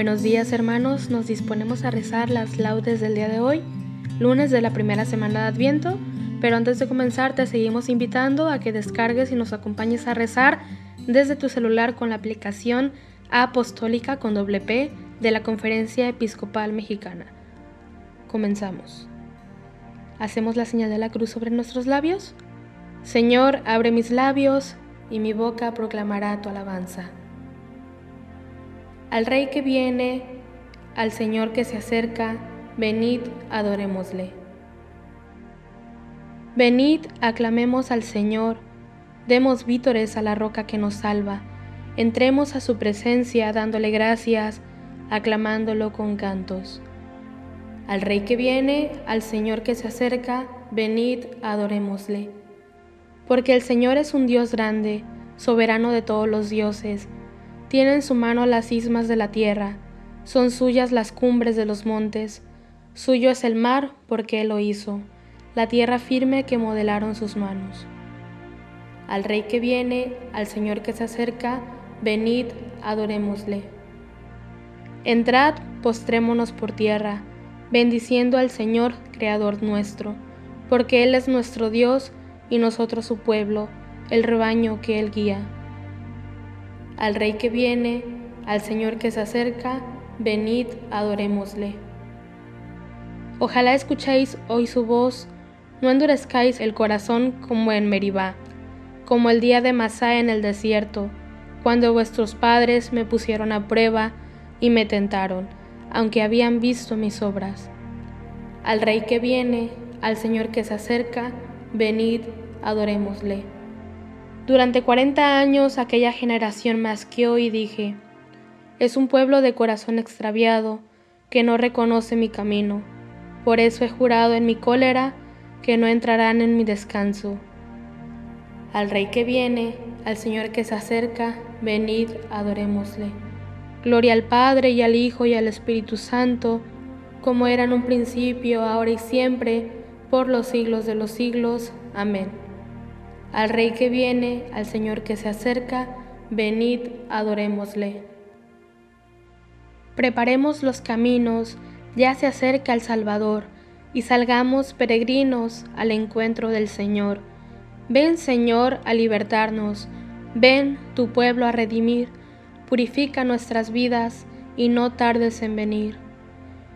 Buenos días hermanos, nos disponemos a rezar las laudes del día de hoy, lunes de la primera semana de Adviento, pero antes de comenzar te seguimos invitando a que descargues y nos acompañes a rezar desde tu celular con la aplicación Apostólica con doble P de la Conferencia Episcopal Mexicana. Comenzamos. Hacemos la señal de la cruz sobre nuestros labios. Señor, abre mis labios y mi boca proclamará tu alabanza al Rey que viene, al Señor que se acerca, venid, adorémosle. Venid, aclamemos al Señor, demos vítores a la roca que nos salva, entremos a su presencia dándole gracias, aclamándolo con cantos. Al Rey que viene, al Señor que se acerca, venid, adorémosle. Porque el Señor es un Dios grande, soberano de todos los dioses, tiene en su mano las ismas de la tierra, son suyas las cumbres de los montes, suyo es el mar porque él lo hizo, la tierra firme que modelaron sus manos. Al Rey que viene, al Señor que se acerca, venid, adorémosle. Entrad, postrémonos por tierra, bendiciendo al Señor, Creador nuestro, porque Él es nuestro Dios y nosotros su pueblo, el rebaño que Él guía al Rey que viene, al Señor que se acerca, venid, adorémosle. Ojalá escuchéis hoy su voz, no endurezcáis el corazón como en Meribá, como el día de Masá en el desierto, cuando vuestros padres me pusieron a prueba y me tentaron, aunque habían visto mis obras. Al Rey que viene, al Señor que se acerca, venid, adorémosle. Durante cuarenta años aquella generación masqueó y dije, es un pueblo de corazón extraviado que no reconoce mi camino. Por eso he jurado en mi cólera que no entrarán en mi descanso. Al Rey que viene, al Señor que se acerca, venid, adorémosle. Gloria al Padre y al Hijo y al Espíritu Santo, como era en un principio, ahora y siempre, por los siglos de los siglos. Amén. Al Rey que viene, al Señor que se acerca, venid, adorémosle. Preparemos los caminos, ya se acerca el Salvador, y salgamos peregrinos al encuentro del Señor. Ven, Señor, a libertarnos, ven tu pueblo a redimir, purifica nuestras vidas y no tardes en venir.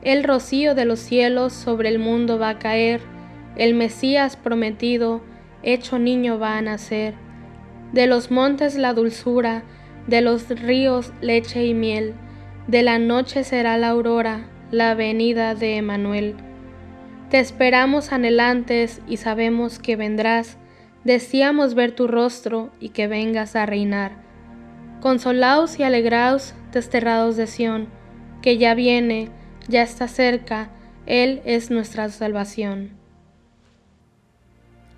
El rocío de los cielos sobre el mundo va a caer, el Mesías prometido, hecho niño va a nacer. De los montes la dulzura, de los ríos leche y miel, de la noche será la aurora, la venida de Emanuel. Te esperamos anhelantes y sabemos que vendrás, deseamos ver tu rostro y que vengas a reinar. Consolaos y alegraos, desterrados de Sión, que ya viene, ya está cerca, Él es nuestra salvación.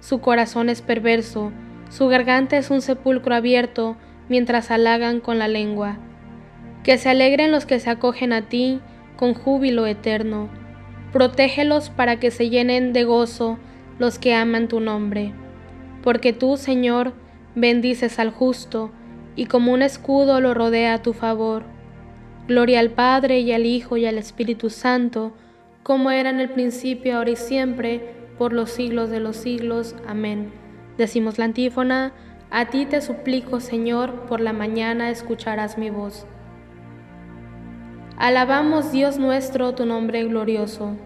su corazón es perverso, su garganta es un sepulcro abierto, mientras halagan con la lengua. Que se alegren los que se acogen a ti con júbilo eterno. Protégelos para que se llenen de gozo los que aman tu nombre. Porque tú, Señor, bendices al justo, y como un escudo lo rodea a tu favor. Gloria al Padre y al Hijo y al Espíritu Santo, como era en el principio, ahora y siempre, por los siglos de los siglos. Amén. Decimos la antífona, a ti te suplico, Señor, por la mañana escucharás mi voz. Alabamos, Dios nuestro, tu nombre glorioso.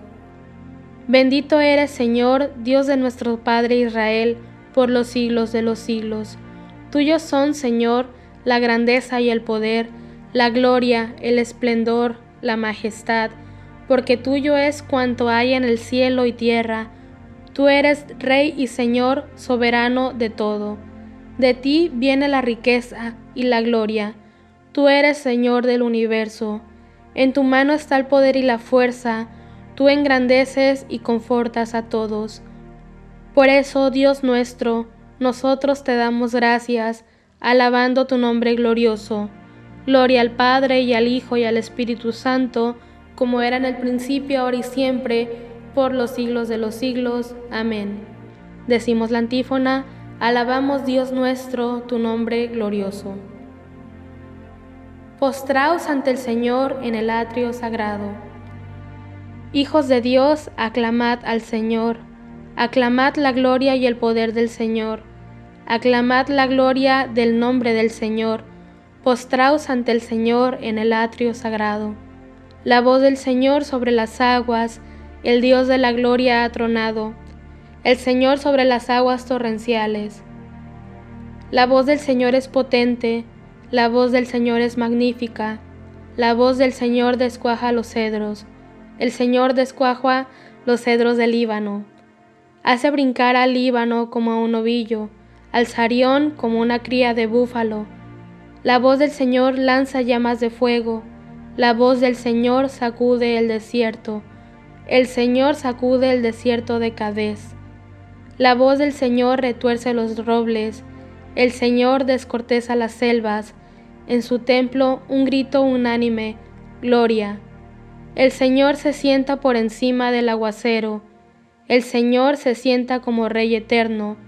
Bendito eres, Señor, Dios de nuestro Padre Israel, por los siglos de los siglos. Tuyos son, Señor, la grandeza y el poder, la gloria, el esplendor, la majestad, porque tuyo es cuanto hay en el cielo y tierra. Tú eres Rey y Señor soberano de todo. De ti viene la riqueza y la gloria. Tú eres Señor del universo. En tu mano está el poder y la fuerza. Tú engrandeces y confortas a todos. Por eso, Dios nuestro, nosotros te damos gracias, alabando tu nombre glorioso. Gloria al Padre y al Hijo y al Espíritu Santo, como era en el principio, ahora y siempre, por los siglos de los siglos. Amén. Decimos la antífona, alabamos Dios nuestro, tu nombre glorioso. Postraos ante el Señor en el atrio sagrado. Hijos de Dios, aclamad al Señor Aclamad la gloria y el poder del Señor. Aclamad la gloria del nombre del Señor. Postraos ante el Señor en el atrio sagrado. La voz del Señor sobre las aguas, el Dios de la gloria ha tronado. El Señor sobre las aguas torrenciales. La voz del Señor es potente, la voz del Señor es magnífica. La voz del Señor descuaja los cedros. El Señor descuaja los cedros del Líbano hace brincar al Líbano como a un ovillo, al Sarión como una cría de búfalo. La voz del Señor lanza llamas de fuego, la voz del Señor sacude el desierto, el Señor sacude el desierto de Cadés. La voz del Señor retuerce los robles, el Señor descorteza las selvas, en su templo un grito unánime, Gloria. El Señor se sienta por encima del aguacero, el Señor se sienta como Rey eterno.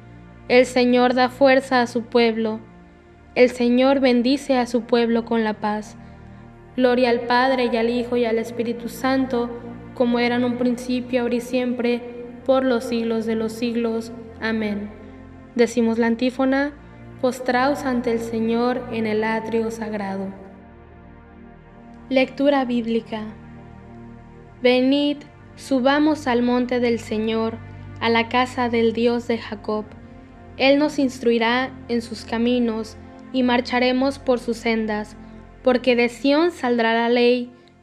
El Señor da fuerza a su pueblo. El Señor bendice a su pueblo con la paz. Gloria al Padre y al Hijo y al Espíritu Santo, como era en un principio, ahora y siempre, por los siglos de los siglos. Amén. Decimos la antífona, postraos ante el Señor en el atrio sagrado. Lectura bíblica. Venid, Subamos al monte del Señor, a la casa del Dios de Jacob. Él nos instruirá en sus caminos y marcharemos por sus sendas, porque de Sión saldrá la ley,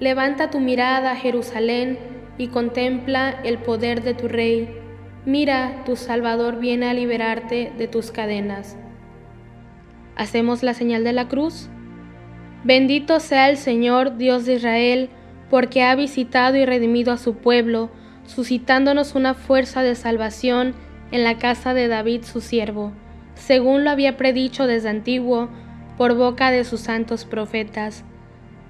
Levanta tu mirada, Jerusalén, y contempla el poder de tu Rey. Mira, tu Salvador viene a liberarte de tus cadenas. ¿Hacemos la señal de la cruz? Bendito sea el Señor, Dios de Israel, porque ha visitado y redimido a su pueblo, suscitándonos una fuerza de salvación en la casa de David su siervo, según lo había predicho desde antiguo por boca de sus santos profetas.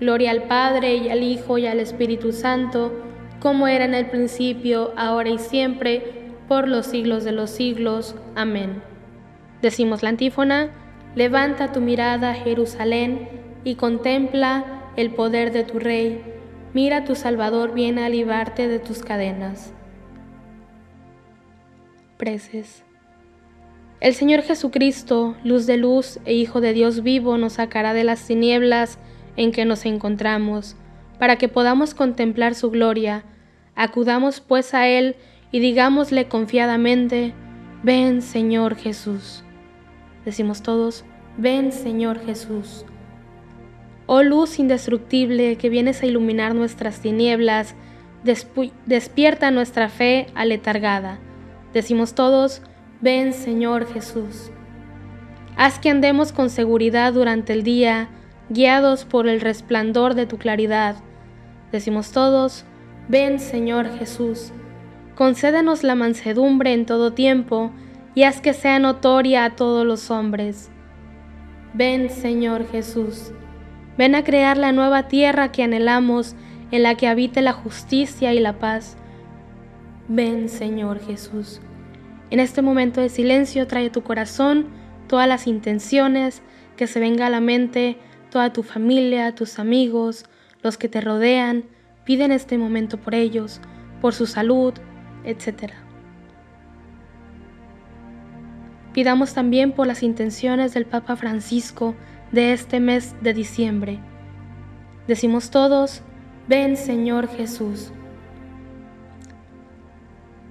Gloria al Padre y al Hijo y al Espíritu Santo, como era en el principio, ahora y siempre, por los siglos de los siglos. Amén. Decimos la antífona, levanta tu mirada, Jerusalén, y contempla el poder de tu Rey. Mira, tu Salvador viene a librarte de tus cadenas preces. El Señor Jesucristo, luz de luz e Hijo de Dios vivo, nos sacará de las tinieblas en que nos encontramos, para que podamos contemplar su gloria. Acudamos pues a Él y digámosle confiadamente, ven Señor Jesús. Decimos todos, ven Señor Jesús. Oh luz indestructible que vienes a iluminar nuestras tinieblas, despierta nuestra fe aletargada Decimos todos, ven Señor Jesús. Haz que andemos con seguridad durante el día, guiados por el resplandor de tu claridad. Decimos todos, ven Señor Jesús. Concédenos la mansedumbre en todo tiempo y haz que sea notoria a todos los hombres. Ven Señor Jesús. Ven a crear la nueva tierra que anhelamos, en la que habite la justicia y la paz. Ven Señor Jesús. En este momento de silencio trae tu corazón todas las intenciones que se venga a la mente, toda tu familia, tus amigos, los que te rodean. Pide en este momento por ellos, por su salud, etc. Pidamos también por las intenciones del Papa Francisco de este mes de diciembre. Decimos todos, ven Señor Jesús.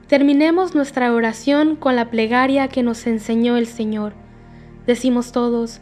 Terminemos nuestra oración con la plegaria que nos enseñó el Señor. Decimos todos,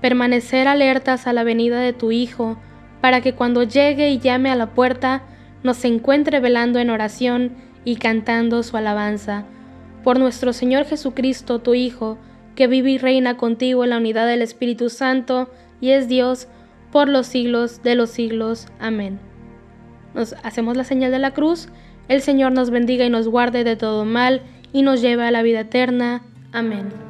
permanecer alertas a la venida de tu Hijo, para que cuando llegue y llame a la puerta, nos encuentre velando en oración y cantando su alabanza. Por nuestro Señor Jesucristo, tu Hijo, que vive y reina contigo en la unidad del Espíritu Santo, y es Dios por los siglos de los siglos. Amén. Nos hacemos la señal de la cruz. El Señor nos bendiga y nos guarde de todo mal y nos lleva a la vida eterna. Amén.